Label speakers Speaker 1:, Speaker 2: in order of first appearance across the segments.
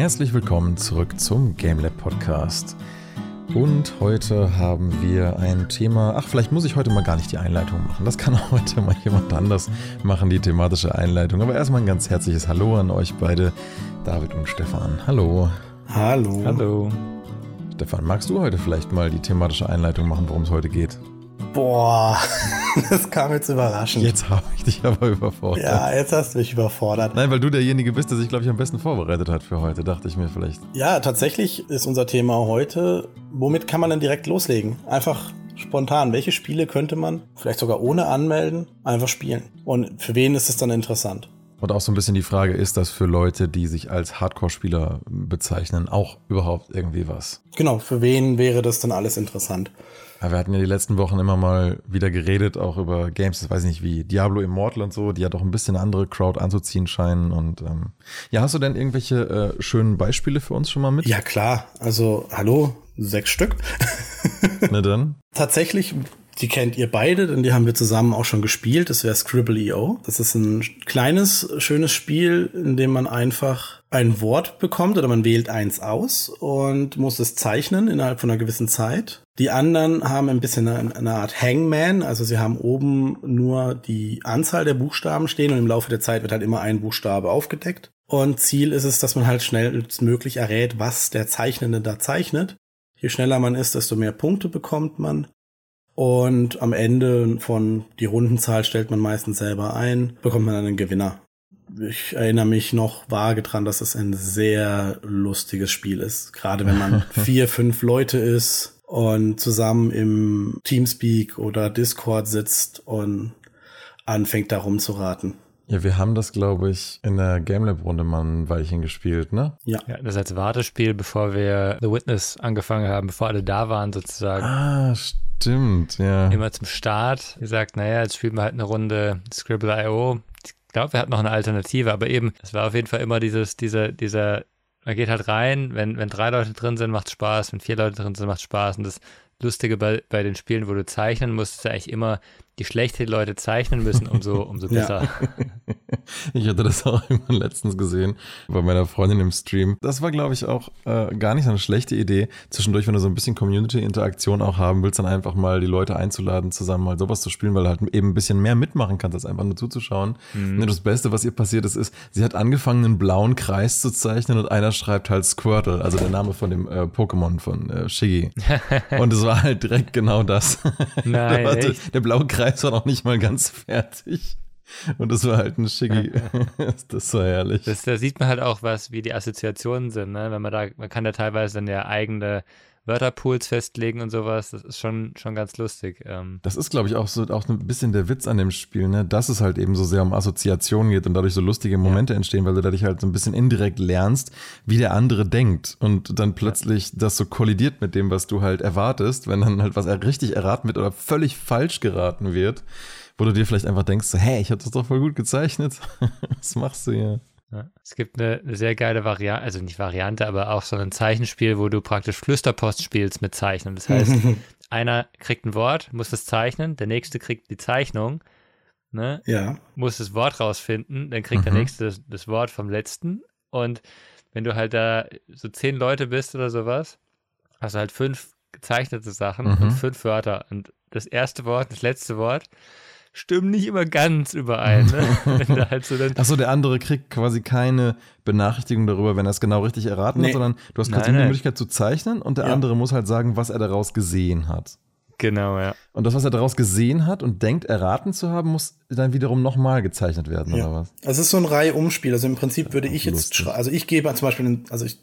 Speaker 1: Herzlich willkommen zurück zum GameLab Podcast. Und heute haben wir ein Thema. Ach, vielleicht muss ich heute mal gar nicht die Einleitung machen. Das kann auch heute mal jemand anders machen, die thematische Einleitung. Aber erstmal ein ganz herzliches Hallo an euch beide, David und Stefan. Hallo.
Speaker 2: Hallo.
Speaker 1: Hallo. Stefan, magst du heute vielleicht mal die thematische Einleitung machen, worum es heute geht?
Speaker 2: Boah, das kam jetzt überraschend.
Speaker 1: Jetzt habe ich dich aber überfordert.
Speaker 2: Ja, jetzt hast du mich überfordert.
Speaker 1: Nein, weil du derjenige bist, der sich, glaube ich, am besten vorbereitet hat für heute, dachte ich mir vielleicht.
Speaker 2: Ja, tatsächlich ist unser Thema heute, womit kann man denn direkt loslegen? Einfach spontan. Welche Spiele könnte man, vielleicht sogar ohne anmelden, einfach spielen? Und für wen ist es dann interessant?
Speaker 1: Und auch so ein bisschen die Frage, ist das für Leute, die sich als Hardcore-Spieler bezeichnen, auch überhaupt irgendwie was?
Speaker 2: Genau, für wen wäre das dann alles interessant?
Speaker 1: Ja, wir hatten ja die letzten Wochen immer mal wieder geredet, auch über Games, das weiß ich nicht, wie Diablo Immortal und so, die ja doch ein bisschen andere Crowd anzuziehen scheinen. Und ähm, ja, hast du denn irgendwelche äh, schönen Beispiele für uns schon mal mit?
Speaker 2: Ja, klar. Also, hallo, sechs Stück.
Speaker 1: Na dann.
Speaker 2: Tatsächlich die kennt ihr beide, denn die haben wir zusammen auch schon gespielt. Das wäre Scribble.io. Das ist ein kleines, schönes Spiel, in dem man einfach ein Wort bekommt oder man wählt eins aus und muss es zeichnen innerhalb von einer gewissen Zeit. Die anderen haben ein bisschen eine, eine Art Hangman, also sie haben oben nur die Anzahl der Buchstaben stehen und im Laufe der Zeit wird halt immer ein Buchstabe aufgedeckt. Und Ziel ist es, dass man halt schnellstmöglich errät, was der Zeichnende da zeichnet. Je schneller man ist, desto mehr Punkte bekommt man. Und am Ende von die Rundenzahl stellt man meistens selber ein, bekommt man einen Gewinner. Ich erinnere mich noch vage dran, dass es ein sehr lustiges Spiel ist. Gerade wenn man vier, fünf Leute ist und zusammen im Teamspeak oder Discord sitzt und anfängt da rumzuraten.
Speaker 1: Ja, wir haben das, glaube ich, in der GameLab-Runde mal ein Weilchen gespielt, ne?
Speaker 3: Ja. ja. Das als Wartespiel, bevor wir The Witness angefangen haben, bevor alle da waren sozusagen.
Speaker 1: Ah, stimmt. Stimmt, ja.
Speaker 3: Immer zum Start gesagt, naja, jetzt spielen wir halt eine Runde Scribble.io. Ich glaube, wir hatten noch eine Alternative, aber eben, es war auf jeden Fall immer dieses, dieser, dieser, man geht halt rein, wenn, wenn drei Leute drin sind, macht Spaß, wenn vier Leute drin sind, macht Spaß. Und das Lustige bei, bei den Spielen, wo du zeichnen musst, ist ja eigentlich immer, je schlechter die Leute zeichnen müssen, umso, umso besser.
Speaker 1: ich hatte das auch immer letztens gesehen bei meiner Freundin im Stream. Das war, glaube ich, auch äh, gar nicht so eine schlechte Idee. Zwischendurch, wenn du so ein bisschen Community-Interaktion auch haben willst, dann einfach mal die Leute einzuladen, zusammen mal sowas zu spielen, weil du halt eben ein bisschen mehr mitmachen kannst, als einfach nur zuzuschauen. Mhm. Das Beste, was ihr passiert ist, ist, sie hat angefangen, einen blauen Kreis zu zeichnen und einer schreibt halt Squirtle, also der Name von dem äh, Pokémon von äh, Shiggy. und es war halt direkt genau das.
Speaker 3: Nein, der,
Speaker 1: der blaue Kreis Kreis war noch nicht mal ganz fertig. Und das war halt ein Schicki. das war herrlich.
Speaker 3: Das, da sieht man halt auch was, wie die Assoziationen sind, ne? Wenn man da, man kann da teilweise dann ja eigene Wörterpools festlegen und sowas. Das ist schon, schon ganz lustig. Ähm.
Speaker 1: Das ist, glaube ich, auch so auch ein bisschen der Witz an dem Spiel, ne? Dass es halt eben so sehr um Assoziationen geht und dadurch so lustige Momente ja. entstehen, weil du dadurch halt so ein bisschen indirekt lernst, wie der andere denkt und dann plötzlich ja. das so kollidiert mit dem, was du halt erwartest, wenn dann halt was richtig erraten wird oder völlig falsch geraten wird, wo du dir vielleicht einfach denkst, hey, ich habe das doch voll gut gezeichnet. was machst du hier?
Speaker 3: Ja. Es gibt eine, eine, sehr geile Variante, also nicht Variante, aber auch so ein Zeichenspiel, wo du praktisch Flüsterpost spielst mit Zeichnen. Das heißt, einer kriegt ein Wort, muss es zeichnen, der nächste kriegt die Zeichnung, ne?
Speaker 2: Ja.
Speaker 3: muss das Wort rausfinden, dann kriegt mhm. der nächste das, das, Wort vom letzten. Und wenn du halt da so zehn Leute bist oder sowas, hast du halt fünf gezeichnete Sachen mhm. und fünf Wörter. Und das erste Wort, das letzte Wort stimmen nicht immer ganz überein. Ne?
Speaker 1: halt so Achso, der andere kriegt quasi keine Benachrichtigung darüber, wenn er es genau richtig erraten nee. hat, sondern du hast quasi die Möglichkeit zu zeichnen und der ja. andere muss halt sagen, was er daraus gesehen hat.
Speaker 3: Genau, ja.
Speaker 1: Und das, was er daraus gesehen hat und denkt, erraten zu haben, muss dann wiederum nochmal gezeichnet werden, ja. oder was?
Speaker 2: Es ist so ein Reihe-Umspiel. Also im Prinzip würde ich jetzt, also ich gebe zum Beispiel, also ich,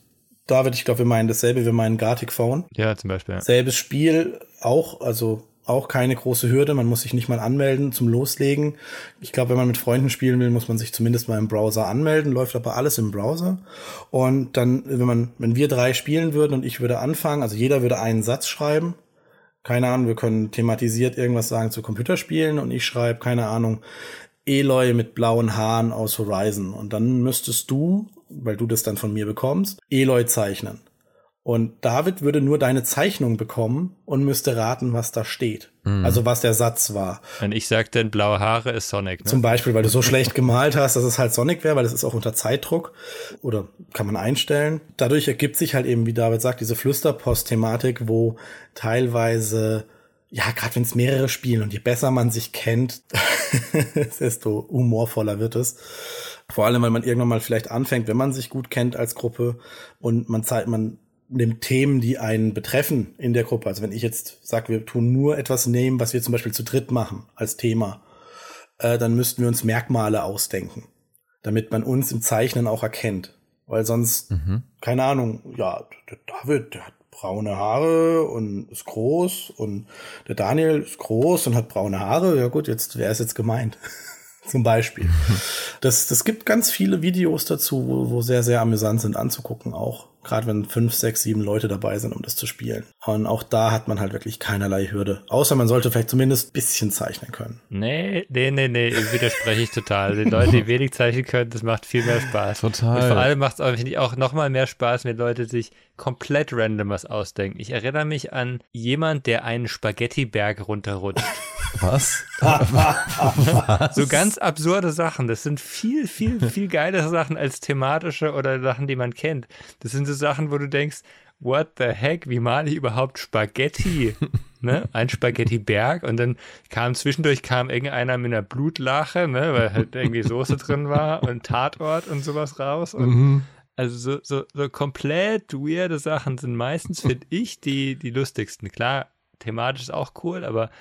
Speaker 2: David, ich glaube, wir meinen dasselbe, wir meinen Gartic Phone.
Speaker 3: Ja, zum Beispiel. Ja.
Speaker 2: Selbes Spiel, auch, also auch keine große Hürde. Man muss sich nicht mal anmelden zum Loslegen. Ich glaube, wenn man mit Freunden spielen will, muss man sich zumindest mal im Browser anmelden. Läuft aber alles im Browser. Und dann, wenn man, wenn wir drei spielen würden und ich würde anfangen, also jeder würde einen Satz schreiben. Keine Ahnung, wir können thematisiert irgendwas sagen zu Computerspielen und ich schreibe, keine Ahnung, Eloy mit blauen Haaren aus Horizon. Und dann müsstest du, weil du das dann von mir bekommst, Eloy zeichnen. Und David würde nur deine Zeichnung bekommen und müsste raten, was da steht. Mhm. Also was der Satz war.
Speaker 3: Und ich sag dann, blaue Haare ist Sonic.
Speaker 2: Ne? Zum Beispiel, weil du so schlecht gemalt hast, dass es halt Sonic wäre, weil es ist auch unter Zeitdruck. Oder kann man einstellen. Dadurch ergibt sich halt eben, wie David sagt, diese Flüsterpost-Thematik, wo teilweise ja, gerade wenn es mehrere spielen und je besser man sich kennt, desto humorvoller wird es. Vor allem, weil man irgendwann mal vielleicht anfängt, wenn man sich gut kennt als Gruppe und man zeigt, man nimmt Themen, die einen betreffen in der Gruppe. Also wenn ich jetzt sage, wir tun nur etwas nehmen, was wir zum Beispiel zu dritt machen als Thema, äh, dann müssten wir uns Merkmale ausdenken, damit man uns im Zeichnen auch erkennt. Weil sonst, mhm. keine Ahnung, ja, der David, der hat braune Haare und ist groß und der Daniel ist groß und hat braune Haare. Ja gut, jetzt wer ist jetzt gemeint? Zum Beispiel. Das, das gibt ganz viele Videos dazu, wo, wo sehr, sehr amüsant sind anzugucken auch. Gerade wenn fünf, sechs, sieben Leute dabei sind, um das zu spielen. Und auch da hat man halt wirklich keinerlei Hürde. Außer man sollte vielleicht zumindest ein bisschen zeichnen können.
Speaker 3: Nee, nee, nee, nee, widerspreche ich total. Die Leute, die wenig zeichnen können, das macht viel mehr Spaß.
Speaker 1: Total.
Speaker 3: Und vor allem macht es auch, auch noch mal mehr Spaß, wenn Leute sich komplett random was ausdenken. Ich erinnere mich an jemand, der einen Spaghetti-Berg runterrutscht.
Speaker 1: Was?
Speaker 3: Was? So ganz absurde Sachen. Das sind viel, viel, viel geilere Sachen als thematische oder Sachen, die man kennt. Das sind so Sachen, wo du denkst, what the heck, wie male ich überhaupt Spaghetti? ne? Ein Spaghetti-Berg und dann kam zwischendurch kam irgendeiner mit einer Blutlache, ne? weil halt irgendwie Soße drin war und Tatort und sowas raus. Und mhm. Also so, so, so komplett weirde Sachen sind meistens, finde ich, die, die lustigsten. Klar, thematisch ist auch cool, aber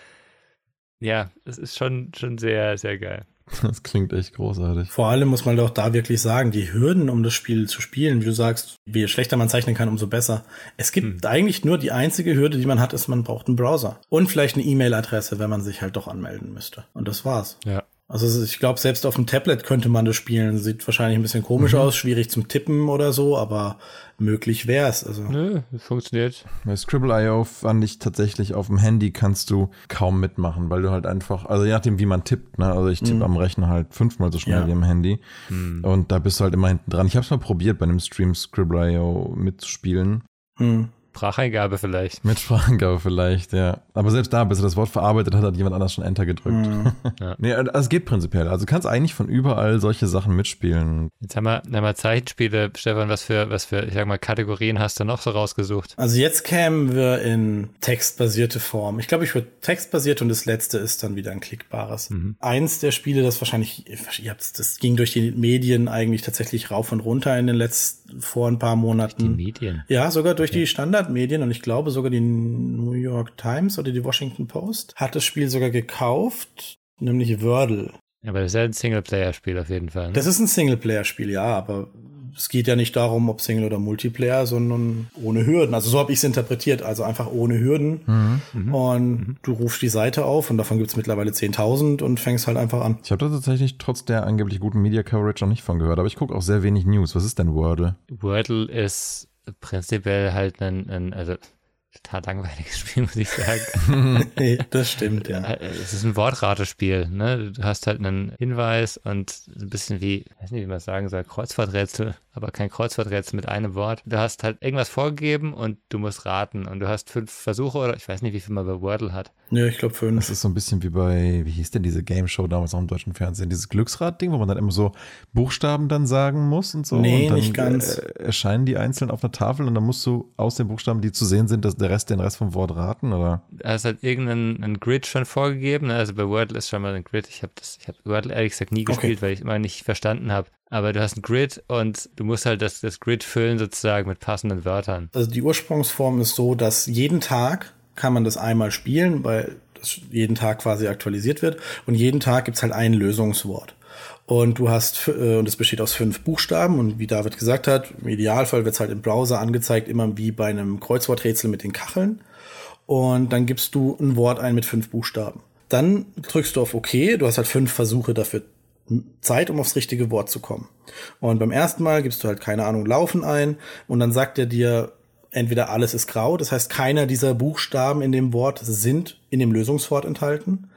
Speaker 3: ja, es ist schon, schon sehr, sehr geil.
Speaker 1: Das klingt echt großartig.
Speaker 2: Vor allem muss man doch da wirklich sagen, die Hürden, um das Spiel zu spielen, wie du sagst, je schlechter man zeichnen kann, umso besser. Es gibt hm. eigentlich nur die einzige Hürde, die man hat, ist, man braucht einen Browser. Und vielleicht eine E-Mail-Adresse, wenn man sich halt doch anmelden müsste. Und das war's.
Speaker 3: Ja.
Speaker 2: Also ich glaube, selbst auf dem Tablet könnte man das spielen. Sieht wahrscheinlich ein bisschen komisch mhm. aus, schwierig zum Tippen oder so, aber möglich wäre es. Also.
Speaker 3: Nö, funktioniert.
Speaker 1: Bei Scribble.io fand ich tatsächlich, auf dem Handy kannst du kaum mitmachen, weil du halt einfach, also je nachdem, wie man tippt, ne? Also ich tippe mhm. am Rechner halt fünfmal so schnell ja. wie am Handy. Mhm. Und da bist du halt immer hinten dran. Ich habe es mal probiert, bei einem Stream Scribble.io mitzuspielen.
Speaker 3: Mhm. Spracheingabe vielleicht.
Speaker 1: Mit Spracheingabe vielleicht, ja. Aber selbst da, bis er das Wort verarbeitet hat, hat jemand anders schon Enter gedrückt. Mhm. Ja. nee, also es geht prinzipiell. Also du kannst eigentlich von überall solche Sachen mitspielen.
Speaker 3: Jetzt haben wir, haben wir Zeichenspiele. Stefan, was für, was für, ich sag mal, Kategorien hast du noch so rausgesucht?
Speaker 2: Also jetzt kämen wir in textbasierte Form. Ich glaube, ich würde textbasiert und das letzte ist dann wieder ein klickbares. Mhm. Eins der Spiele, das wahrscheinlich, ihr habt das ging durch die Medien eigentlich tatsächlich rauf und runter in den letzten, vor ein paar Monaten.
Speaker 3: Durch die Medien?
Speaker 2: Ja, sogar durch ja. die Standard Standardmedien und ich glaube sogar die New York Times oder die Washington Post hat das Spiel sogar gekauft, nämlich Wordle.
Speaker 3: Aber das ist ja ein Singleplayer-Spiel auf jeden Fall. Ne?
Speaker 2: Das ist ein Singleplayer-Spiel, ja, aber es geht ja nicht darum, ob Single oder Multiplayer, sondern ohne Hürden. Also so habe ich es interpretiert, also einfach ohne Hürden. Mhm. mhm. Und mhm. du rufst die Seite auf und davon gibt es mittlerweile 10.000 und fängst halt einfach an.
Speaker 1: Ich habe da tatsächlich trotz der angeblich guten Media Coverage noch nicht von gehört, aber ich gucke auch sehr wenig News. Was ist denn Wordle?
Speaker 3: Wordle ist prinzipiell halt ein, ein also total langweiliges Spiel, muss ich sagen.
Speaker 2: das stimmt, ja.
Speaker 3: Äh, es ist ein Wortratespiel, ne? Du hast halt einen Hinweis und ein bisschen wie, ich weiß nicht, wie man sagen soll, Kreuzworträtsel, aber kein Kreuzworträtsel mit einem Wort. Du hast halt irgendwas vorgegeben und du musst raten und du hast fünf Versuche oder ich weiß nicht, wie viel man bei Wordle hat.
Speaker 2: Ja, ich glaube fünf.
Speaker 1: Das ist so ein bisschen wie bei, wie hieß denn diese Game Show damals auch im deutschen Fernsehen, dieses Glücksrad-Ding, wo man dann immer so Buchstaben dann sagen muss und so.
Speaker 2: Nee,
Speaker 1: und dann
Speaker 2: nicht ganz.
Speaker 1: Äh, erscheinen die einzeln auf einer Tafel und dann musst du aus den Buchstaben, die zu sehen sind, dass der Rest den Rest vom Wort raten, oder?
Speaker 3: Da ist halt irgendein Grid schon vorgegeben. Ne? Also bei Wordle ist schon mal ein Grid. Ich habe das, ich habe Wordle ehrlich gesagt nie gespielt, okay. weil ich immer nicht verstanden habe. Aber du hast ein Grid und du musst halt das, das Grid füllen sozusagen mit passenden Wörtern.
Speaker 2: Also die Ursprungsform ist so, dass jeden Tag kann man das einmal spielen, weil das jeden Tag quasi aktualisiert wird. Und jeden Tag gibt's halt ein Lösungswort. Und du hast, äh, und es besteht aus fünf Buchstaben. Und wie David gesagt hat, im Idealfall wird's halt im Browser angezeigt, immer wie bei einem Kreuzworträtsel mit den Kacheln. Und dann gibst du ein Wort ein mit fünf Buchstaben. Dann drückst du auf OK. Du hast halt fünf Versuche dafür Zeit, um aufs richtige Wort zu kommen. Und beim ersten Mal gibst du halt, keine Ahnung, Laufen ein und dann sagt er dir, entweder alles ist grau, das heißt, keiner dieser Buchstaben in dem Wort sind in dem Lösungswort enthalten.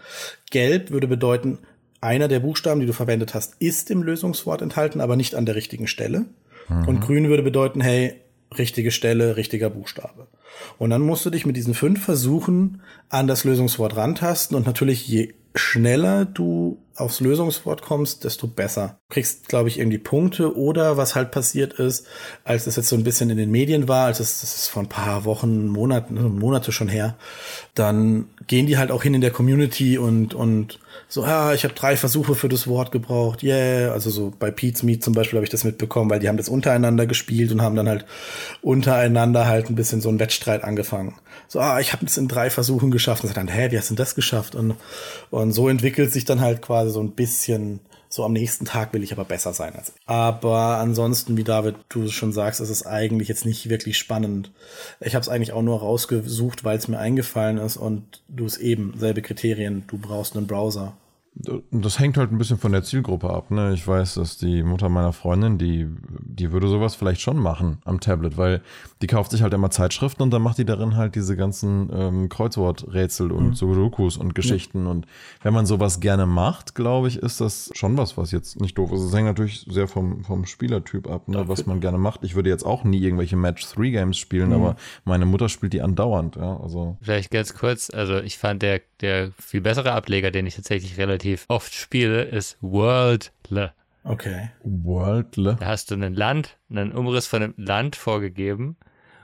Speaker 2: Gelb würde bedeuten, einer der Buchstaben, die du verwendet hast, ist im Lösungswort enthalten, aber nicht an der richtigen Stelle. Mhm. Und grün würde bedeuten, hey, richtige Stelle, richtiger Buchstabe. Und dann musst du dich mit diesen fünf Versuchen an das Lösungswort rantasten und natürlich je schneller du aufs Lösungswort kommst, desto besser. Du kriegst, glaube ich, irgendwie Punkte oder was halt passiert ist, als es jetzt so ein bisschen in den Medien war, als es, das ist vor ein paar Wochen, Monaten, Monate schon her, dann gehen die halt auch hin in der Community und, und so, ja, ich habe drei Versuche für das Wort gebraucht, yeah. Also so bei Pete's Meet zum Beispiel habe ich das mitbekommen, weil die haben das untereinander gespielt und haben dann halt untereinander halt ein bisschen so einen Wettstreit angefangen. So, ah, ich habe es in drei Versuchen geschafft. Und dann, hä, wie hast du denn das geschafft? Und, und so entwickelt sich dann halt quasi so ein bisschen so am nächsten Tag will ich aber besser sein als ich. Aber ansonsten, wie David, du schon sagst, ist es eigentlich jetzt nicht wirklich spannend. Ich habe es eigentlich auch nur rausgesucht, weil es mir eingefallen ist und du es eben, selbe Kriterien, du brauchst einen Browser.
Speaker 1: Das hängt halt ein bisschen von der Zielgruppe ab. Ne? Ich weiß, dass die Mutter meiner Freundin, die, die würde sowas vielleicht schon machen am Tablet, weil die kauft sich halt immer Zeitschriften und dann macht die darin halt diese ganzen ähm, Kreuzworträtsel und mhm. Sudokus und Geschichten. Ja. Und wenn man sowas gerne macht, glaube ich, ist das schon was, was jetzt nicht doof ist. Es hängt natürlich sehr vom, vom Spielertyp ab, ne? was man gerne macht. Ich würde jetzt auch nie irgendwelche Match-3-Games spielen, mhm. aber meine Mutter spielt die andauernd. Ja? Also.
Speaker 3: Vielleicht ganz kurz, also ich fand der, der viel bessere Ableger, den ich tatsächlich relativ relativ oft spiele, ist Worldle.
Speaker 2: Okay.
Speaker 1: Worldle.
Speaker 3: Da hast du ein Land, einen Umriss von einem Land vorgegeben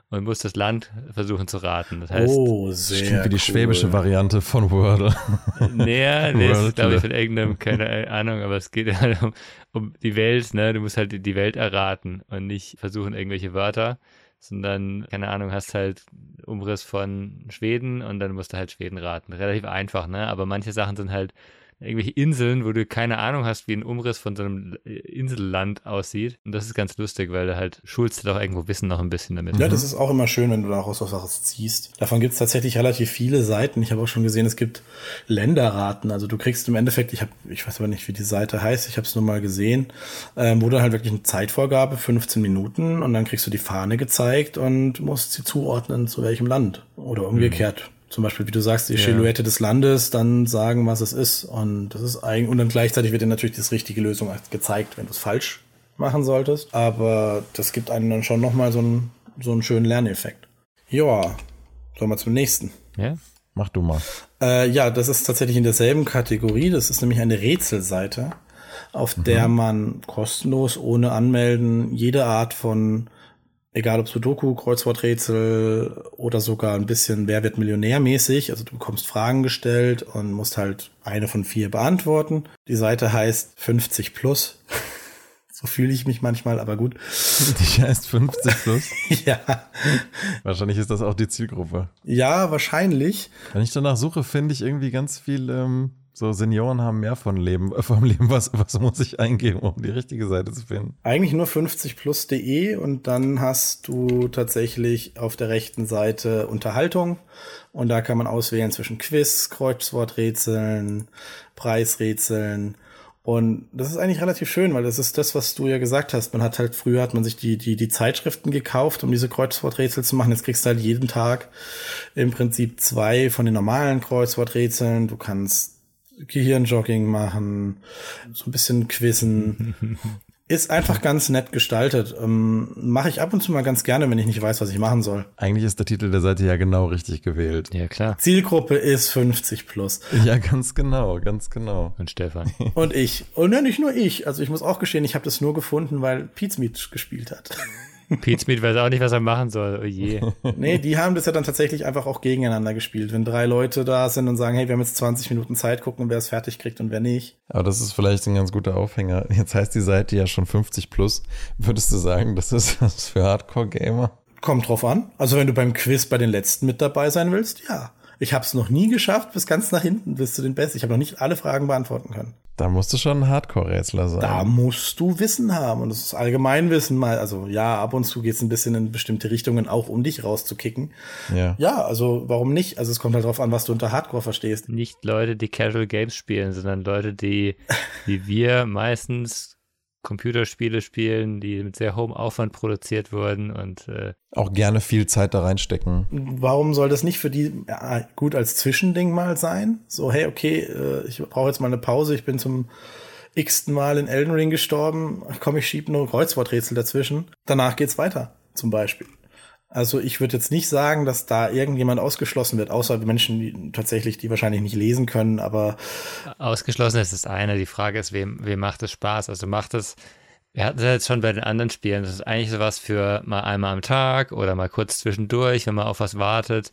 Speaker 3: und musst das Land versuchen zu raten. Das heißt,
Speaker 2: oh, sehr
Speaker 1: Klingt wie die cool. schwäbische Variante von Wordle.
Speaker 3: Nee, nee, ist, glaube ich, von irgendeinem, keine Ahnung, aber es geht halt um, um die Welt, ne? Du musst halt die Welt erraten und nicht versuchen, irgendwelche Wörter sondern, keine Ahnung, hast halt Umriss von Schweden und dann musst du halt Schweden raten. Relativ einfach, ne? Aber manche Sachen sind halt irgendwelche Inseln, wo du keine Ahnung hast, wie ein Umriss von so einem Inselland aussieht. Und das ist ganz lustig, weil du halt schulst du doch irgendwo Wissen noch ein bisschen damit.
Speaker 2: Ja, das ist auch immer schön, wenn du daraus was ziehst. Davon gibt es tatsächlich relativ viele Seiten. Ich habe auch schon gesehen, es gibt Länderraten. Also du kriegst im Endeffekt, ich habe, ich weiß aber nicht, wie die Seite heißt, ich habe es nur mal gesehen, ähm, wo du halt wirklich eine Zeitvorgabe, 15 Minuten, und dann kriegst du die Fahne gezeigt und musst sie zuordnen, zu welchem Land. Oder umgekehrt. Mhm zum Beispiel, wie du sagst, die ja. Silhouette des Landes, dann sagen, was es ist. Und das ist eigentlich, und dann gleichzeitig wird dir natürlich das richtige Lösung gezeigt, wenn du es falsch machen solltest. Aber das gibt einem dann schon nochmal so einen, so einen schönen Lerneffekt. Ja, sollen wir zum nächsten.
Speaker 1: Ja, mach du mal.
Speaker 2: Äh, ja, das ist tatsächlich in derselben Kategorie. Das ist nämlich eine Rätselseite, auf mhm. der man kostenlos, ohne Anmelden, jede Art von egal ob Sudoku, Kreuzworträtsel oder sogar ein bisschen Wer wird Millionär mäßig. Also du bekommst Fragen gestellt und musst halt eine von vier beantworten. Die Seite heißt 50 plus. So fühle ich mich manchmal, aber gut.
Speaker 1: Die heißt 50 plus?
Speaker 2: ja.
Speaker 1: Wahrscheinlich ist das auch die Zielgruppe.
Speaker 2: Ja, wahrscheinlich.
Speaker 1: Wenn ich danach suche, finde ich irgendwie ganz viel ähm, so Senioren haben mehr von Leben, vom Leben. Was, was muss ich eingeben, um die richtige Seite zu finden?
Speaker 2: Eigentlich nur 50plus.de und dann hast du tatsächlich auf der rechten Seite Unterhaltung und da kann man auswählen zwischen Quiz, Kreuzworträtseln, Preisrätseln. Und das ist eigentlich relativ schön, weil das ist das, was du ja gesagt hast. Man hat halt früher hat man sich die, die, die Zeitschriften gekauft, um diese Kreuzworträtsel zu machen. Jetzt kriegst du halt jeden Tag im Prinzip zwei von den normalen Kreuzworträtseln. Du kannst Gehirnjogging machen, so ein bisschen quizzen. Ist einfach ganz nett gestaltet. Ähm, Mache ich ab und zu mal ganz gerne, wenn ich nicht weiß, was ich machen soll.
Speaker 1: Eigentlich ist der Titel der Seite ja genau richtig gewählt.
Speaker 3: Ja, klar.
Speaker 2: Zielgruppe ist 50 plus.
Speaker 1: Ja, ganz genau, ganz genau.
Speaker 3: Und Stefan.
Speaker 2: Und ich. Und ja, nicht nur ich. Also ich muss auch gestehen, ich habe das nur gefunden, weil Pete Meat gespielt hat.
Speaker 3: Pete Smith weiß auch nicht, was er machen soll. Oh je.
Speaker 2: nee, die haben das ja dann tatsächlich einfach auch gegeneinander gespielt. Wenn drei Leute da sind und sagen, hey, wir haben jetzt 20 Minuten Zeit, gucken, wer es fertig kriegt und wer nicht.
Speaker 1: Aber das ist vielleicht ein ganz guter Aufhänger. Jetzt heißt die Seite ja schon 50 plus. Würdest du sagen, das ist was für Hardcore-Gamer?
Speaker 2: Kommt drauf an. Also wenn du beim Quiz bei den letzten mit dabei sein willst, ja. Ich habe es noch nie geschafft, bis ganz nach hinten, bis zu den Besten. Ich habe noch nicht alle Fragen beantworten können.
Speaker 1: Da musst du schon ein Hardcore-Rätsler sein.
Speaker 2: Da musst du Wissen haben. Und das ist Allgemeinwissen mal. Also ja, ab und zu geht es ein bisschen in bestimmte Richtungen, auch um dich rauszukicken.
Speaker 1: Ja.
Speaker 2: Ja, also warum nicht? Also es kommt halt drauf an, was du unter Hardcore verstehst.
Speaker 3: Nicht Leute, die Casual Games spielen, sondern Leute, die, wie wir meistens Computerspiele spielen, die mit sehr hohem Aufwand produziert wurden und äh
Speaker 1: auch gerne viel Zeit da reinstecken.
Speaker 2: Warum soll das nicht für die ja, gut als Zwischending mal sein? So, hey, okay, äh, ich brauche jetzt mal eine Pause, ich bin zum x Mal in Elden Ring gestorben, komm, ich schieb nur Kreuzworträtsel dazwischen. Danach geht's weiter. zum Beispiel. Also ich würde jetzt nicht sagen, dass da irgendjemand ausgeschlossen wird, außer Menschen, die tatsächlich, die wahrscheinlich nicht lesen können, aber
Speaker 3: ausgeschlossen ist das eine. Die Frage ist, wem, wem macht es Spaß? Also macht es, wir hatten es jetzt schon bei den anderen Spielen, das ist eigentlich sowas für mal einmal am Tag oder mal kurz zwischendurch, wenn man auf was wartet.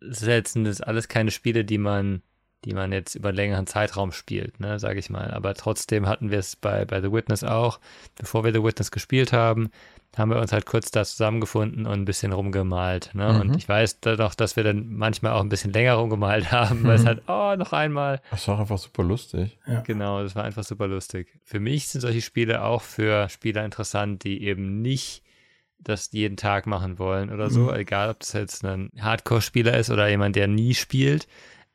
Speaker 3: Das ist jetzt alles keine Spiele, die man die man jetzt über einen längeren Zeitraum spielt, ne, sage ich mal. Aber trotzdem hatten wir es bei, bei The Witness auch. Bevor wir The Witness gespielt haben, haben wir uns halt kurz da zusammengefunden und ein bisschen rumgemalt. Ne? Mhm. Und ich weiß dann dass wir dann manchmal auch ein bisschen länger rumgemalt haben, mhm. weil es halt, oh, noch einmal.
Speaker 1: Das war einfach super lustig.
Speaker 3: Ja. Genau, das war einfach super lustig. Für mich sind solche Spiele auch für Spieler interessant, die eben nicht das jeden Tag machen wollen oder so, mhm. egal ob das jetzt ein Hardcore-Spieler ist oder jemand, der nie spielt,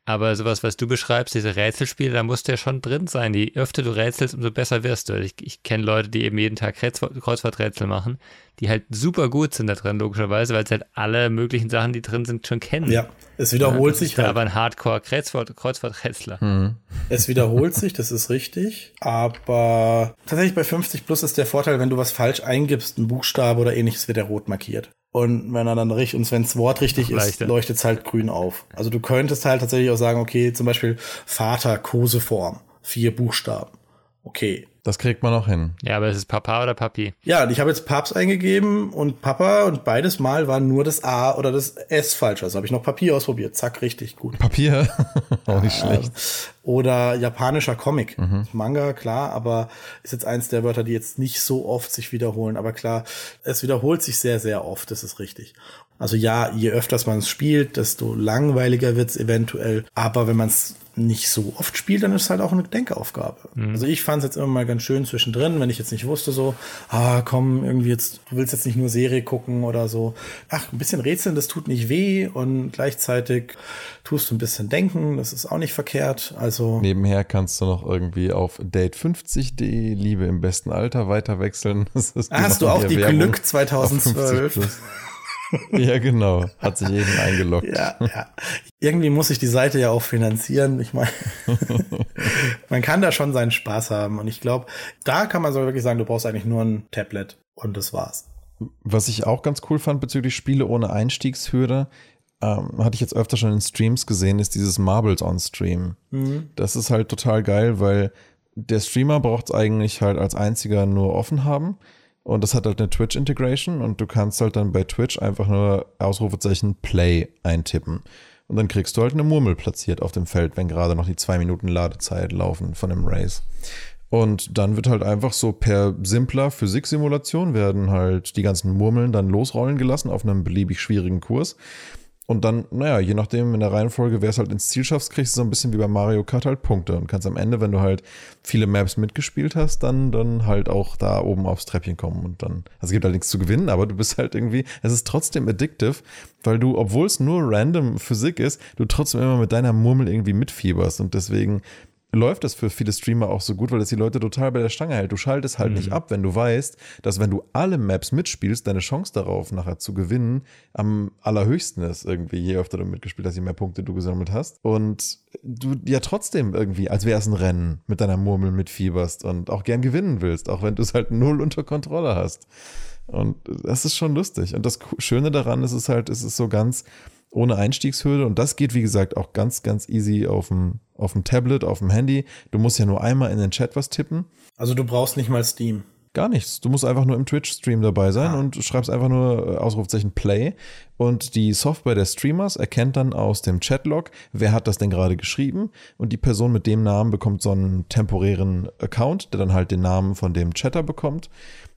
Speaker 3: aber sowas, was du beschreibst, diese Rätselspiele, da musst du ja schon drin sein. Je öfter du rätselst, umso besser wirst du. Ich, ich kenne Leute, die eben jeden Tag Kreuzfahrträtsel machen, die halt super gut sind da drin, logischerweise, weil sie halt alle möglichen Sachen, die drin sind, schon kennen.
Speaker 2: Ja, es wiederholt ja, sich
Speaker 3: halt. Aber ein Hardcore-Kreuzfahrträtsler.
Speaker 2: Mhm. Es wiederholt sich, das ist richtig. Aber tatsächlich bei 50 Plus ist der Vorteil, wenn du was falsch eingibst, ein Buchstabe oder ähnliches, wird er rot markiert. Und wenn er dann richtig, und wenn das Wort richtig ist, leuchtet es halt grün auf. Also du könntest halt tatsächlich auch sagen, okay, zum Beispiel Vater, Koseform, vier Buchstaben. Okay,
Speaker 1: das kriegt man auch hin.
Speaker 3: Ja, aber es ist Papa oder Papi?
Speaker 2: Ja, ich habe jetzt Papst eingegeben und Papa und beides Mal war nur das A oder das S falsch. Also habe ich noch Papier ausprobiert. Zack, richtig gut.
Speaker 1: Papier? auch nicht ja, schlecht.
Speaker 2: Oder japanischer Comic. Mhm. Manga, klar, aber ist jetzt eins der Wörter, die jetzt nicht so oft sich wiederholen. Aber klar, es wiederholt sich sehr, sehr oft, das ist richtig. Also ja, je öfters man es spielt, desto langweiliger wird es eventuell. Aber wenn man es nicht so oft spielt, dann ist es halt auch eine Denkaufgabe. Mhm. Also ich fand es jetzt immer mal ganz schön zwischendrin, wenn ich jetzt nicht wusste, so, ah, komm, irgendwie jetzt, du willst jetzt nicht nur Serie gucken oder so. Ach, ein bisschen rätseln, das tut nicht weh und gleichzeitig tust du ein bisschen denken, das ist auch nicht verkehrt. Also.
Speaker 1: Nebenher kannst du noch irgendwie auf Date 50.de Liebe im besten Alter weiter wechseln.
Speaker 2: Das ist ah, Hast du auch die Werbung Glück 2012?
Speaker 1: ja, genau. Hat sich eben eingeloggt.
Speaker 2: Ja, ja. Irgendwie muss ich die Seite ja auch finanzieren. Ich meine, man kann da schon seinen Spaß haben. Und ich glaube, da kann man so wirklich sagen, du brauchst eigentlich nur ein Tablet und das war's.
Speaker 1: Was ich auch ganz cool fand bezüglich Spiele ohne Einstiegshürde, ähm, hatte ich jetzt öfter schon in Streams gesehen, ist dieses Marbles on Stream. Mhm. Das ist halt total geil, weil der Streamer braucht es eigentlich halt als einziger nur offen haben. Und das hat halt eine Twitch-Integration und du kannst halt dann bei Twitch einfach nur Ausrufezeichen Play eintippen. Und dann kriegst du halt eine Murmel platziert auf dem Feld, wenn gerade noch die zwei Minuten Ladezeit laufen von dem Race. Und dann wird halt einfach so per simpler Physiksimulation werden halt die ganzen Murmeln dann losrollen gelassen auf einem beliebig schwierigen Kurs. Und dann, naja, je nachdem in der Reihenfolge, wer es halt ins Ziel schaffst, kriegst du so ein bisschen wie bei Mario Kart halt Punkte. Und kannst am Ende, wenn du halt viele Maps mitgespielt hast, dann, dann halt auch da oben aufs Treppchen kommen und dann, also es gibt halt nichts zu gewinnen, aber du bist halt irgendwie, es ist trotzdem addictive, weil du, obwohl es nur random Physik ist, du trotzdem immer mit deiner Murmel irgendwie mitfieberst. Und deswegen läuft das für viele Streamer auch so gut, weil das die Leute total bei der Stange hält. Du schaltest halt mhm. nicht ab, wenn du weißt, dass wenn du alle Maps mitspielst, deine Chance darauf nachher zu gewinnen am allerhöchsten ist irgendwie, je öfter du mitgespielt hast, je mehr Punkte du gesammelt hast. Und du ja trotzdem irgendwie, als wäre es ein Rennen, mit deiner Murmel mitfieberst und auch gern gewinnen willst, auch wenn du es halt null unter Kontrolle hast. Und das ist schon lustig. Und das Schöne daran ist es halt, es ist so ganz ohne Einstiegshürde. Und das geht, wie gesagt, auch ganz, ganz easy auf dem, auf dem Tablet, auf dem Handy. Du musst ja nur einmal in den Chat was tippen.
Speaker 2: Also du brauchst nicht mal Steam.
Speaker 1: Gar nichts. Du musst einfach nur im Twitch-Stream dabei sein ah. und schreibst einfach nur äh, Ausrufzeichen Play. Und die Software des Streamers erkennt dann aus dem Chatlog, wer hat das denn gerade geschrieben. Und die Person mit dem Namen bekommt so einen temporären Account, der dann halt den Namen von dem Chatter bekommt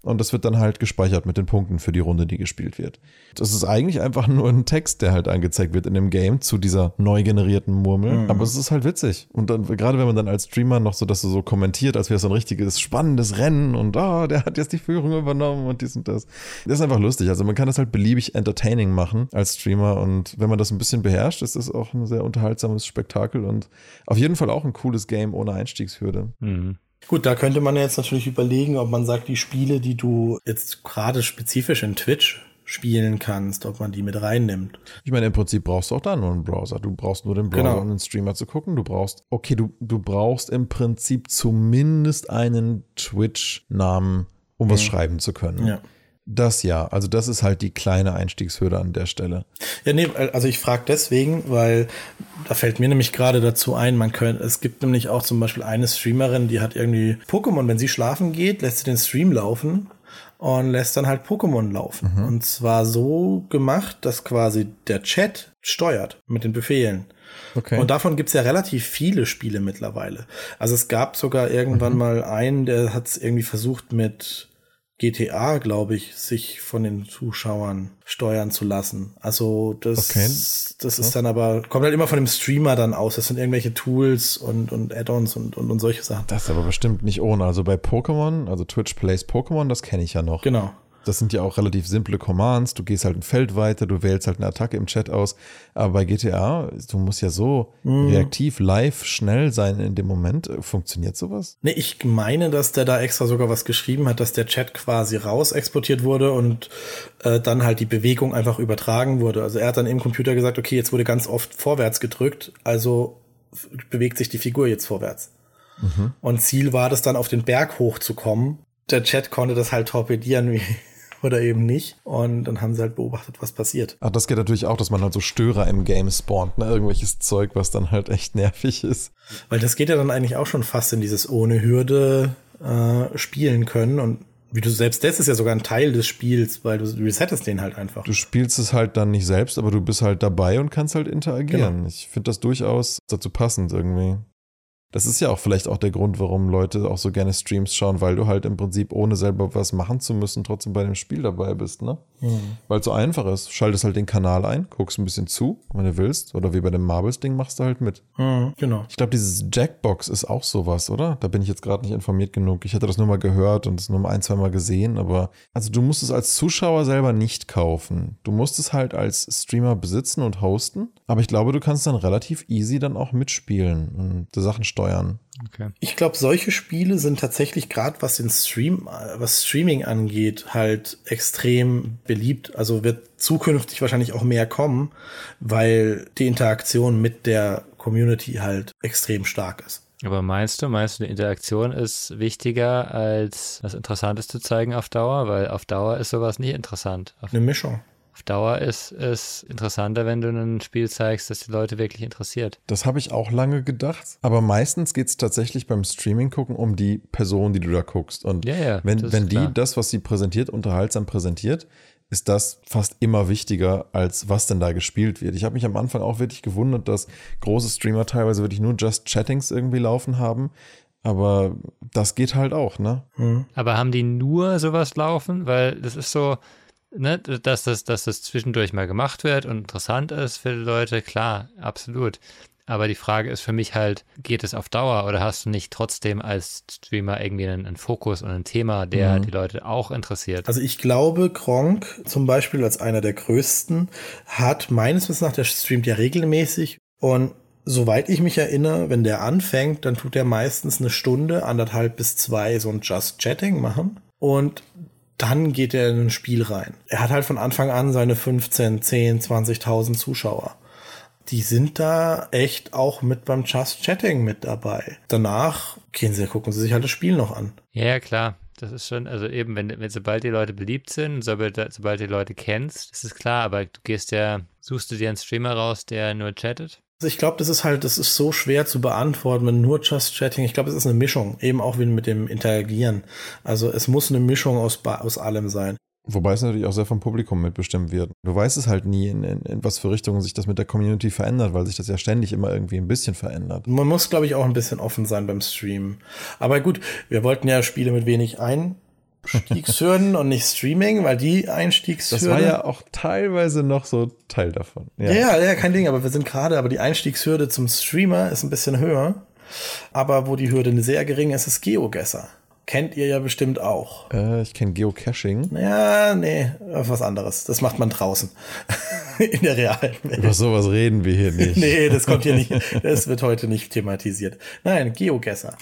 Speaker 1: und das wird dann halt gespeichert mit den Punkten für die Runde, die gespielt wird. Das ist eigentlich einfach nur ein Text, der halt angezeigt wird in dem Game zu dieser neu generierten Murmel, mhm. aber es ist halt witzig. Und dann, gerade wenn man dann als Streamer noch so, dass du so kommentiert, als wäre es so ein richtiges, spannendes Rennen und ah, oh, der hat jetzt die Führung übernommen und dies und das. Das ist einfach lustig. Also man kann das halt beliebig entertaining machen als Streamer und wenn man das ein bisschen beherrscht, ist das auch ein sehr unterhaltsames Spektakel und auf jeden Fall auch ein cooles Game ohne Einstiegshürde. Mhm.
Speaker 2: Gut, da könnte man jetzt natürlich überlegen, ob man sagt, die Spiele, die du jetzt gerade spezifisch in Twitch spielen kannst, ob man die mit reinnimmt.
Speaker 1: Ich meine, im Prinzip brauchst du auch da nur einen Browser. Du brauchst nur den Browser, genau. um den Streamer zu gucken. Du brauchst, okay, du, du brauchst im Prinzip zumindest einen Twitch-Namen, um was mhm. schreiben zu können. Ja. Das ja, also das ist halt die kleine Einstiegshürde an der Stelle.
Speaker 2: Ja, nee, also ich frage deswegen, weil da fällt mir nämlich gerade dazu ein, man könnte, es gibt nämlich auch zum Beispiel eine Streamerin, die hat irgendwie Pokémon, wenn sie schlafen geht, lässt sie den Stream laufen und lässt dann halt Pokémon laufen. Mhm. Und zwar so gemacht, dass quasi der Chat steuert mit den Befehlen. Okay. Und davon gibt's ja relativ viele Spiele mittlerweile. Also es gab sogar irgendwann mhm. mal einen, der hat es irgendwie versucht mit GTA, glaube ich, sich von den Zuschauern steuern zu lassen. Also das, okay. das ist dann aber, kommt halt immer von dem Streamer dann aus. Das sind irgendwelche Tools und, und Add-ons und, und, und solche Sachen.
Speaker 1: Das ist aber bestimmt nicht ohne. Also bei Pokémon, also Twitch Plays Pokémon, das kenne ich ja noch.
Speaker 2: Genau.
Speaker 1: Das sind ja auch relativ simple Commands. Du gehst halt ein Feld weiter, du wählst halt eine Attacke im Chat aus. Aber bei GTA, du musst ja so mhm. reaktiv, live, schnell sein in dem Moment. Funktioniert sowas?
Speaker 2: Nee, ich meine, dass der da extra sogar was geschrieben hat, dass der Chat quasi raus exportiert wurde und äh, dann halt die Bewegung einfach übertragen wurde. Also er hat dann im Computer gesagt, okay, jetzt wurde ganz oft vorwärts gedrückt, also bewegt sich die Figur jetzt vorwärts. Mhm. Und Ziel war das dann auf den Berg hochzukommen. Der Chat konnte das halt torpedieren, wie, oder eben nicht. Und dann haben sie halt beobachtet, was passiert.
Speaker 1: Ach, das geht natürlich auch, dass man halt so Störer im Game spawnt, ne? Irgendwelches Zeug, was dann halt echt nervig ist.
Speaker 2: Weil das geht ja dann eigentlich auch schon fast in dieses ohne Hürde äh, spielen können und wie du selbst, das ist ja sogar ein Teil des Spiels, weil du resettest den halt einfach.
Speaker 1: Du spielst es halt dann nicht selbst, aber du bist halt dabei und kannst halt interagieren. Genau. Ich finde das durchaus dazu passend irgendwie. Das ist ja auch vielleicht auch der Grund, warum Leute auch so gerne Streams schauen, weil du halt im Prinzip ohne selber was machen zu müssen, trotzdem bei dem Spiel dabei bist, ne? Mhm. Weil es so einfach ist. Schaltest halt den Kanal ein, guckst ein bisschen zu, wenn du willst. Oder wie bei dem Marbles-Ding machst du halt mit.
Speaker 2: Mhm, genau.
Speaker 1: Ich glaube, dieses Jackbox ist auch sowas, oder? Da bin ich jetzt gerade nicht informiert genug. Ich hatte das nur mal gehört und es nur mal ein, zwei Mal gesehen, aber also du musst es als Zuschauer selber nicht kaufen. Du musst es halt als Streamer besitzen und hosten. Aber ich glaube, du kannst dann relativ easy dann auch mitspielen und die Sachen steuern steuern.
Speaker 2: Okay. Ich glaube, solche Spiele sind tatsächlich gerade was den Stream, was Streaming angeht, halt extrem beliebt. Also wird zukünftig wahrscheinlich auch mehr kommen, weil die Interaktion mit der Community halt extrem stark ist.
Speaker 3: Aber meinst du, meinst du, die Interaktion ist wichtiger als was Interessantes zu zeigen auf Dauer? Weil auf Dauer ist sowas nicht interessant.
Speaker 2: Auf Eine Mischung
Speaker 3: auf Dauer ist es interessanter, wenn du ein Spiel zeigst, das die Leute wirklich interessiert.
Speaker 1: Das habe ich auch lange gedacht. Aber meistens geht es tatsächlich beim Streaming gucken um die Person, die du da guckst. Und ja, ja, wenn, wenn die klar. das, was sie präsentiert, unterhaltsam präsentiert, ist das fast immer wichtiger, als was denn da gespielt wird. Ich habe mich am Anfang auch wirklich gewundert, dass große Streamer teilweise wirklich nur Just Chattings irgendwie laufen haben. Aber das geht halt auch, ne?
Speaker 3: Mhm. Aber haben die nur sowas laufen? Weil das ist so, ne, dass das, dass das zwischendurch mal gemacht wird und interessant ist für die Leute, klar, absolut. Aber die Frage ist für mich halt, geht es auf Dauer oder hast du nicht trotzdem als Streamer irgendwie einen, einen Fokus und ein Thema, der mhm. die Leute auch interessiert?
Speaker 2: Also ich glaube, Gronk zum Beispiel als einer der größten hat meines Wissens nach, der streamt ja regelmäßig und soweit ich mich erinnere, wenn der anfängt, dann tut er meistens eine Stunde, anderthalb bis zwei so ein Just Chatting machen. Und dann geht er in ein Spiel rein. Er hat halt von Anfang an seine 15, 10, 20.000 Zuschauer. Die sind da echt auch mit beim Just Chatting mit dabei. Danach gehen sie, gucken sie sich halt das Spiel noch an.
Speaker 3: Ja, klar. Das ist schon, also eben, wenn, wenn sobald die Leute beliebt sind, sobald, sobald die Leute kennst, ist klar, aber du gehst ja, suchst du dir einen Streamer raus, der nur chattet?
Speaker 2: Also ich glaube, das ist halt, das ist so schwer zu beantworten, wenn nur Just Chatting. Ich glaube, es ist eine Mischung, eben auch wie mit dem Interagieren. Also es muss eine Mischung aus, aus allem sein.
Speaker 1: Wobei es natürlich auch sehr vom Publikum mitbestimmt wird. Du weißt es halt nie, in, in, in was für Richtungen sich das mit der Community verändert, weil sich das ja ständig immer irgendwie ein bisschen verändert.
Speaker 2: Man muss, glaube ich, auch ein bisschen offen sein beim Stream. Aber gut, wir wollten ja Spiele mit wenig ein Einstiegshürden und nicht Streaming, weil die Einstiegshürden.
Speaker 1: Das war ja auch teilweise noch so Teil davon.
Speaker 2: Ja, ja, ja kein Ding, aber wir sind gerade, aber die Einstiegshürde zum Streamer ist ein bisschen höher. Aber wo die Hürde sehr gering ist, ist Geogesser. Kennt ihr ja bestimmt auch.
Speaker 1: Äh, ich kenne Geocaching.
Speaker 2: Ja, nee, was anderes. Das macht man draußen. In der realen
Speaker 1: Welt. Über sowas reden wir hier nicht.
Speaker 2: nee, das kommt hier nicht. Das wird heute nicht thematisiert. Nein, Geogesser.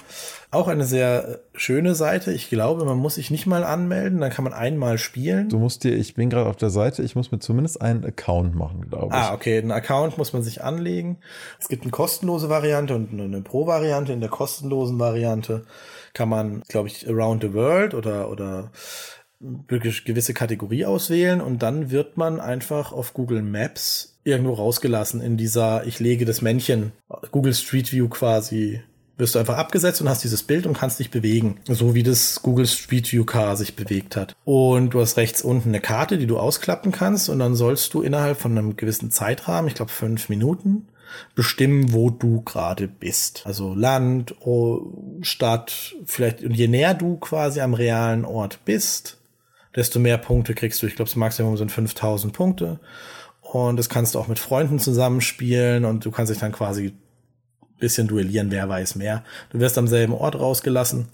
Speaker 2: Auch eine sehr schöne Seite. Ich glaube, man muss sich nicht mal anmelden, dann kann man einmal spielen.
Speaker 1: Du musst dir, ich bin gerade auf der Seite, ich muss mir zumindest einen Account machen, glaube ich.
Speaker 2: Ah, okay, einen Account muss man sich anlegen. Es gibt eine kostenlose Variante und eine Pro-Variante. In der kostenlosen Variante kann man, glaube ich, Around the World oder, oder wirklich gewisse Kategorie auswählen und dann wird man einfach auf Google Maps irgendwo rausgelassen in dieser, ich lege das Männchen, Google Street View quasi wirst du einfach abgesetzt und hast dieses Bild und kannst dich bewegen. So wie das Google Street View Car sich bewegt hat. Und du hast rechts unten eine Karte, die du ausklappen kannst und dann sollst du innerhalb von einem gewissen Zeitrahmen, ich glaube fünf Minuten, bestimmen, wo du gerade bist. Also Land, Stadt, vielleicht, und je näher du quasi am realen Ort bist, desto mehr Punkte kriegst du. Ich glaube, das Maximum sind 5000 Punkte. Und das kannst du auch mit Freunden zusammenspielen und du kannst dich dann quasi bisschen duellieren, wer weiß mehr. Du wirst am selben Ort rausgelassen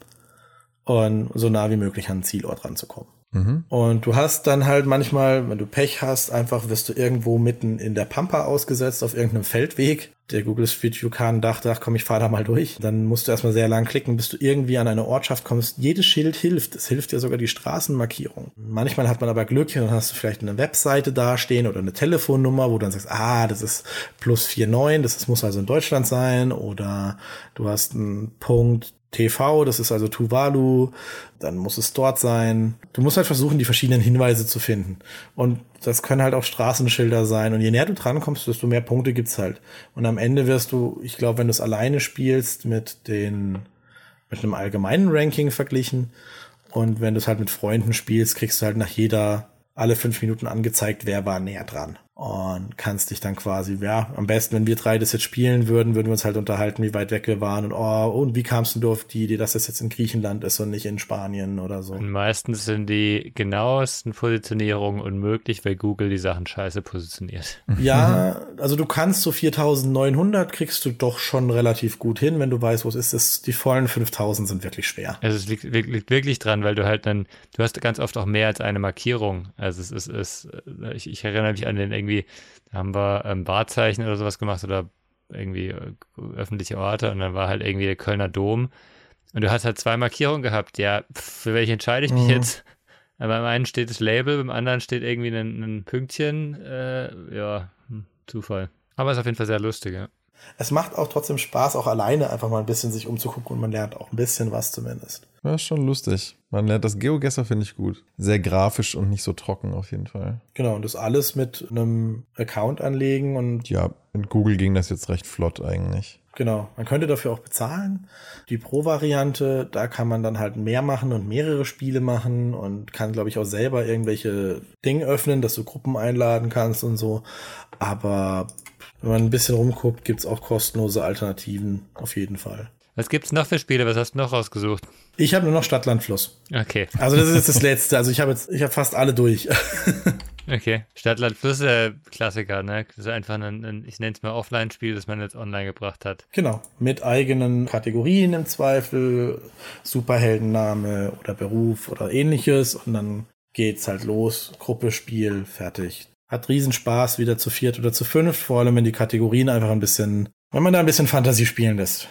Speaker 2: und so nah wie möglich an den Zielort ranzukommen. Mhm. Und du hast dann halt manchmal, wenn du Pech hast, einfach wirst du irgendwo mitten in der Pampa ausgesetzt auf irgendeinem Feldweg. Der Google Street View Kahn dachte, ach komm, ich fahr da mal durch. Dann musst du erstmal sehr lang klicken, bis du irgendwie an eine Ortschaft kommst. Jedes Schild hilft. Es hilft dir sogar die Straßenmarkierung. Manchmal hat man aber Glück, dann hast du vielleicht eine Webseite dastehen oder eine Telefonnummer, wo du dann sagst, ah, das ist plus 49, das, das muss also in Deutschland sein. Oder du hast einen Punkt TV, das ist also Tuvalu, dann muss es dort sein. Du musst halt versuchen, die verschiedenen Hinweise zu finden. Und das können halt auch Straßenschilder sein. Und je näher du drankommst, desto mehr Punkte gibt's halt. Und am Ende wirst du, ich glaube, wenn du es alleine spielst, mit den, mit einem allgemeinen Ranking verglichen. Und wenn du es halt mit Freunden spielst, kriegst du halt nach jeder, alle fünf Minuten angezeigt, wer war näher dran und kannst dich dann quasi, ja, am besten, wenn wir drei das jetzt spielen würden, würden wir uns halt unterhalten, wie weit weg wir waren und oh, und wie kamst du auf die Idee, dass das jetzt in Griechenland ist und nicht in Spanien oder so. Und
Speaker 3: meistens sind die genauesten Positionierungen unmöglich, weil Google die Sachen scheiße positioniert.
Speaker 2: Ja, also du kannst so 4900 kriegst du doch schon relativ gut hin, wenn du weißt, wo es ist. Das, die vollen 5000 sind wirklich schwer.
Speaker 3: Also es liegt, liegt wirklich dran, weil du halt dann, du hast ganz oft auch mehr als eine Markierung. Also es ist, es, ich, ich erinnere mich an den irgendwie, da haben wir ähm, Wahrzeichen oder sowas gemacht oder irgendwie äh, öffentliche Orte und dann war halt irgendwie der Kölner Dom. Und du hast halt zwei Markierungen gehabt. Ja, für welche entscheide ich mich mhm. jetzt? beim einen steht das Label, beim anderen steht irgendwie ein, ein Pünktchen. Äh, ja, hm, Zufall. Aber ist auf jeden Fall sehr lustig, ja.
Speaker 2: Es macht auch trotzdem Spaß, auch alleine einfach mal ein bisschen sich umzugucken und man lernt auch ein bisschen was zumindest.
Speaker 1: Ja, ist schon lustig. Man lernt das Geogesser, finde ich gut. Sehr grafisch und nicht so trocken auf jeden Fall.
Speaker 2: Genau, und das alles mit einem Account anlegen und.
Speaker 1: Ja, in Google ging das jetzt recht flott eigentlich.
Speaker 2: Genau, man könnte dafür auch bezahlen. Die Pro-Variante, da kann man dann halt mehr machen und mehrere Spiele machen und kann, glaube ich, auch selber irgendwelche Dinge öffnen, dass du Gruppen einladen kannst und so. Aber wenn man ein bisschen rumguckt, gibt es auch kostenlose Alternativen auf jeden Fall.
Speaker 3: Was gibt's noch für Spiele? Was hast du noch rausgesucht?
Speaker 2: Ich habe nur noch Stadtlandfluss.
Speaker 3: Okay.
Speaker 2: Also das ist jetzt das letzte. Also ich habe jetzt, ich habe fast alle durch.
Speaker 3: okay. Stadtlandfluss ist äh, Klassiker, ne? Das ist einfach ein, ein ich nenne es mal Offline-Spiel, das man jetzt online gebracht hat.
Speaker 2: Genau. Mit eigenen Kategorien im Zweifel, Superheldenname oder Beruf oder ähnliches. Und dann geht's halt los. Gruppe, Spiel, fertig. Hat Riesenspaß, wieder zu viert oder zu fünft, vor allem wenn die Kategorien einfach ein bisschen, wenn man da ein bisschen Fantasie spielen lässt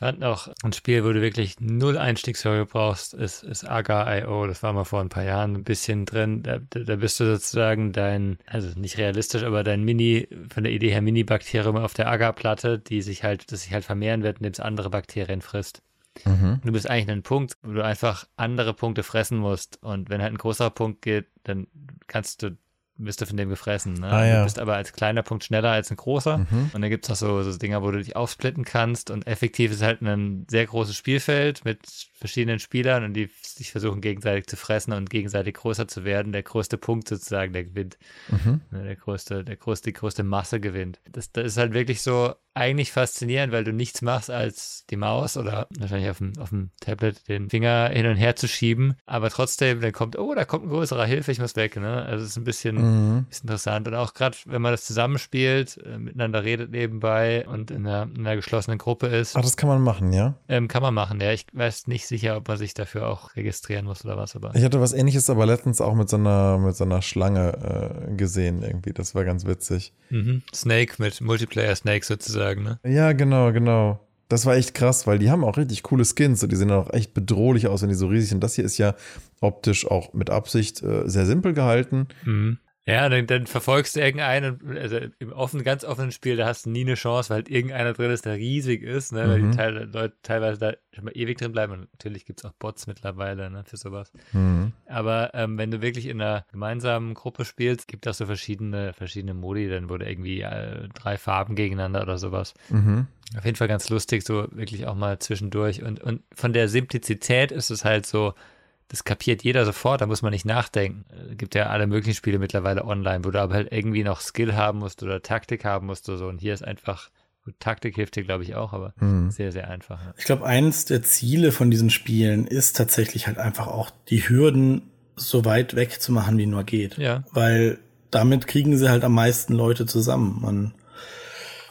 Speaker 3: fand noch ein Spiel, wo du wirklich null Einstiegshöhe brauchst, ist, ist Agar.io. Das war mal vor ein paar Jahren ein bisschen drin. Da, da bist du sozusagen dein, also nicht realistisch, aber dein Mini, von der Idee her Mini-Bakterium auf der Agar-Platte, die sich halt, das sich halt vermehren wird, indem es andere Bakterien frisst. Mhm. Du bist eigentlich ein Punkt, wo du einfach andere Punkte fressen musst. Und wenn halt ein größerer Punkt geht, dann kannst du bist du von dem gefressen. Ne?
Speaker 1: Ah, ja.
Speaker 3: Du bist aber als kleiner Punkt schneller als ein großer. Mhm. Und dann gibt es noch so, so Dinger, wo du dich aufsplitten kannst. Und effektiv ist halt ein sehr großes Spielfeld mit verschiedenen Spielern und die sich versuchen gegenseitig zu fressen und gegenseitig größer zu werden. Der größte Punkt sozusagen, der gewinnt. Mhm. Ne, der größte, der größte, die größte Masse gewinnt. Das, das ist halt wirklich so eigentlich faszinierend, weil du nichts machst, als die Maus oder wahrscheinlich auf dem, auf dem Tablet den Finger hin und her zu schieben. Aber trotzdem, dann kommt, oh, da kommt ein größerer Hilfe, ich muss weg. Ne? Also es ist ein bisschen, mhm. bisschen interessant. Und auch gerade, wenn man das zusammenspielt, äh, miteinander redet nebenbei und in einer, in einer geschlossenen Gruppe ist.
Speaker 1: Ach, das kann man machen, ja?
Speaker 3: Ähm, kann man machen, ja. Ich weiß nicht sicher, ob man sich dafür auch registrieren muss oder was. Aber
Speaker 1: ich hatte was ähnliches aber letztens auch mit so einer, mit so einer Schlange äh, gesehen irgendwie. Das war ganz witzig.
Speaker 3: Mhm. Snake mit Multiplayer Snake sozusagen, ne?
Speaker 1: Ja, genau, genau. Das war echt krass, weil die haben auch richtig coole Skins und die sehen auch echt bedrohlich aus, wenn die so riesig sind. Das hier ist ja optisch auch mit Absicht äh, sehr simpel gehalten. Mhm.
Speaker 3: Ja, dann, dann verfolgst du irgendeinen, also im offenen, ganz offenen Spiel, da hast du nie eine Chance, weil halt irgendeiner drin ist, der riesig ist, ne? weil
Speaker 1: Mhm.
Speaker 3: die Teil, Leute teilweise da schon mal ewig drin bleiben. Und natürlich gibt es auch Bots mittlerweile ne, für sowas.
Speaker 1: Mhm.
Speaker 3: Aber ähm, wenn du wirklich in einer gemeinsamen Gruppe spielst, gibt es auch so verschiedene, verschiedene Modi, dann wurde irgendwie äh, drei Farben gegeneinander oder sowas.
Speaker 1: Mhm.
Speaker 3: Auf jeden Fall ganz lustig, so wirklich auch mal zwischendurch. Und, und von der Simplizität ist es halt so, das kapiert jeder sofort, da muss man nicht nachdenken. Es gibt ja alle möglichen Spiele mittlerweile online, wo du aber halt irgendwie noch Skill haben musst oder Taktik haben musst oder so. Und hier ist einfach, gut, Taktik hilft dir, glaube ich, auch, aber
Speaker 1: Mhm.
Speaker 3: sehr, sehr einfach. Ja.
Speaker 2: Ich glaube, eins der Ziele von diesen Spielen ist tatsächlich halt einfach auch die Hürden so weit weg zu machen, wie nur geht.
Speaker 3: Ja.
Speaker 2: Weil damit kriegen sie halt am meisten Leute zusammen. Man,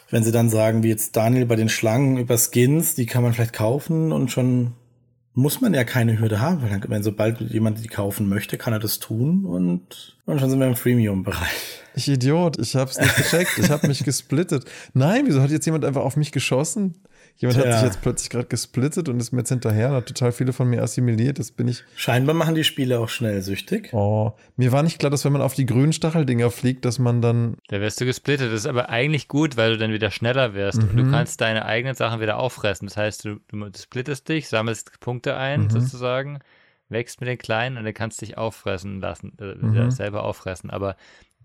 Speaker 2: wenn sie dann sagen, wie jetzt Daniel bei den Schlangen über Skins, die kann man vielleicht kaufen und schon muss man ja keine Hürde haben, weil wenn sobald jemand die kaufen möchte, kann er das tun und, und schon sind wir im Freemium-Bereich.
Speaker 1: Ich Idiot, ich hab's nicht gecheckt, ich hab mich gesplittet. Nein, wieso hat jetzt jemand einfach auf mich geschossen? Jemand hat
Speaker 2: Tja.
Speaker 1: sich jetzt plötzlich gerade gesplittet und ist mir jetzt hinterher und hat total viele von mir assimiliert. Das bin ich.
Speaker 2: Scheinbar machen die Spiele auch schnell süchtig.
Speaker 1: Oh, mir war nicht klar, dass wenn man auf die grünen Stacheldinger fliegt, dass man dann.
Speaker 3: Da wirst du gesplittet. Das ist aber eigentlich gut, weil du dann wieder schneller wirst und du
Speaker 1: Mhm.
Speaker 3: kannst deine eigenen Sachen wieder auffressen. Das heißt, du, du splittest dich, sammelst Punkte ein
Speaker 1: Mhm.
Speaker 3: sozusagen, wächst mit den Kleinen und dann kannst du dich auffressen lassen, äh,
Speaker 1: Mhm.
Speaker 3: selber auffressen. Aber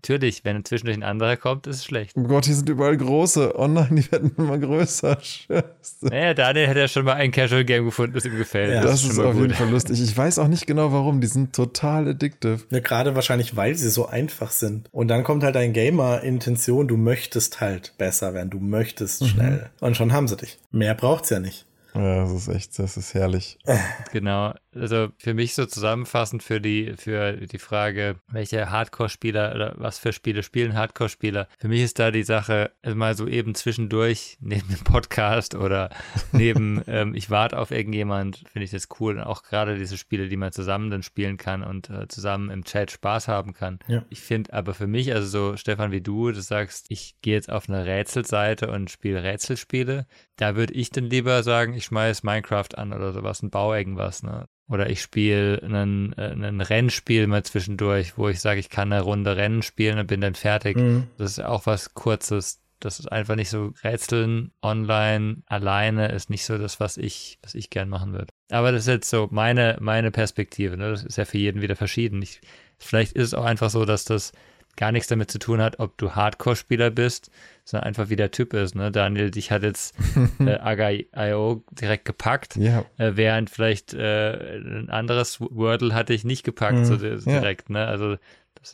Speaker 3: natürlich, wenn zwischendurch ein anderer kommt, ist es schlecht.
Speaker 1: Oh Gott, hier sind überall große. Oh nein, die werden immer größer. Scheiße.
Speaker 3: Naja, Daniel hätte ja schon mal ein Casual-Game gefunden, das ihm gefällt.
Speaker 2: Ja,
Speaker 1: das
Speaker 3: schon
Speaker 1: ist auf
Speaker 3: gut.
Speaker 1: jeden Fall lustig. Ich weiß auch nicht genau warum. Die sind total addictive.
Speaker 2: Ja, gerade wahrscheinlich, weil sie so einfach sind. Und dann kommt halt ein Gamer-Intention, du möchtest halt besser werden, du möchtest schnell. Und schon haben sie dich. Mehr braucht's ja nicht.
Speaker 1: Ja, das ist echt, das ist herrlich.
Speaker 3: Genau. Also für mich so zusammenfassend für die, für die Frage, welche Hardcore-Spieler oder was für Spiele spielen Hardcore-Spieler. Für mich ist da die Sache, also mal so eben zwischendurch, neben dem Podcast oder neben, ähm, ich warte auf irgendjemand, finde ich das cool. Und auch gerade diese Spiele, die man zusammen dann spielen kann und äh, zusammen im Chat Spaß haben kann.
Speaker 2: Ja.
Speaker 3: Ich finde aber für mich, also so Stefan wie du, du sagst, ich gehe jetzt auf eine Rätselseite und spiele Rätselspiele. Da würde ich dann lieber sagen, ich schmeiß Minecraft an oder sowas und baue irgendwas, ne? Oder ich spiele einen, äh, ein Rennspiel mal zwischendurch, wo ich sage, ich kann eine Runde Rennen spielen und bin dann fertig.
Speaker 2: Mhm.
Speaker 3: Das ist auch was Kurzes. Das ist einfach nicht so Rätseln online alleine ist nicht so das, was ich, was ich gern machen würde. Aber das ist jetzt so meine, meine Perspektive. Ne? Das ist ja für jeden wieder verschieden. Ich, vielleicht ist es auch einfach so, dass das gar nichts damit zu tun hat, ob du Hardcore-Spieler bist, sondern einfach wie der Typ ist. Ne? Daniel, dich hat jetzt äh, Aga.io direkt gepackt,
Speaker 1: Ja,
Speaker 3: äh, während vielleicht äh, ein anderes Wordle hatte ich nicht gepackt
Speaker 2: Mhm.
Speaker 3: so di-
Speaker 1: Ja.
Speaker 3: direkt. Ne? Also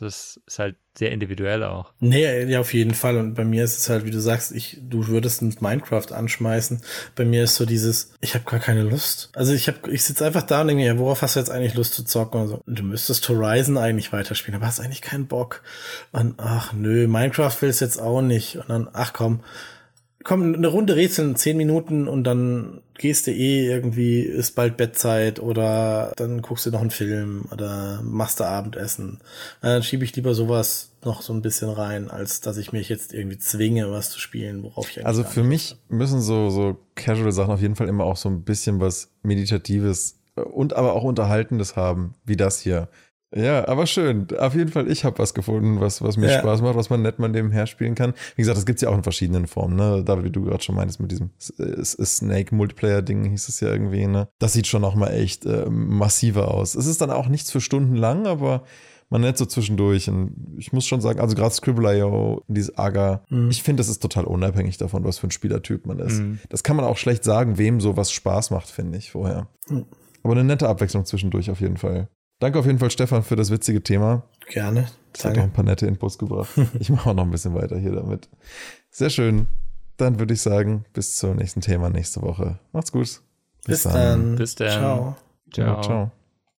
Speaker 3: das ist, ist halt sehr individuell auch.
Speaker 2: Nee, ja, auf jeden Fall. Und bei mir ist es halt, wie du sagst, ich, du würdest ein Minecraft anschmeißen. Bei mir ist so dieses, ich habe gar keine Lust. Also ich habe, ich sitze einfach da und denke mir, ja, worauf hast du jetzt eigentlich Lust zu zocken und so. Und du müsstest Horizon eigentlich weiterspielen, aber hast eigentlich keinen Bock. Und ach nö, Minecraft willst jetzt auch nicht. Und dann, ach komm, komm, eine Runde rätseln, zehn Minuten und dann gehst du eh irgendwie, ist bald Bettzeit oder dann guckst du noch einen Film oder machst du Abendessen. Dann schiebe ich lieber sowas noch so ein bisschen rein, als dass ich mich jetzt irgendwie zwinge, was zu spielen, worauf ich eigentlich
Speaker 1: Also für mich müssen so, so Casual-Sachen auf jeden Fall immer auch so ein bisschen was Meditatives und aber auch Unterhaltendes haben, wie das hier. Ja, aber schön. Auf jeden Fall, ich habe was gefunden, was, was mir
Speaker 2: Ja.
Speaker 1: Spaß macht, was man nett mal nebenher spielen kann. Wie gesagt, das gibt's ja auch in verschiedenen Formen, ne? Da, wie du gerade schon meintest, mit diesem S- Snake-Multiplayer-Ding hieß es ja irgendwie, ne? Das sieht schon noch mal echt äh, massiver aus. Es ist dann auch nichts für Stunden lang, aber man nett so zwischendurch. Und ich muss schon sagen, also gerade Scribble.io, dieses Aga,
Speaker 2: Mhm.
Speaker 1: ich finde, das ist total unabhängig davon, was für ein Spielertyp man ist.
Speaker 3: Mhm.
Speaker 1: Das kann man auch schlecht sagen, wem sowas Spaß macht, finde ich, vorher.
Speaker 2: Mhm.
Speaker 1: Aber eine nette Abwechslung zwischendurch auf jeden Fall. Danke auf jeden Fall, Stefan, für das witzige Thema.
Speaker 2: Gerne.
Speaker 1: Das hat auch
Speaker 2: Danke.
Speaker 1: ein paar nette Inputs gebracht. Ich mache auch noch ein bisschen weiter hier damit. Sehr schön. Dann würde ich sagen, bis zum nächsten Thema nächste Woche. Macht's gut.
Speaker 2: Bis dann.
Speaker 3: Bis dann.
Speaker 2: Ciao.
Speaker 1: Ciao. ciao.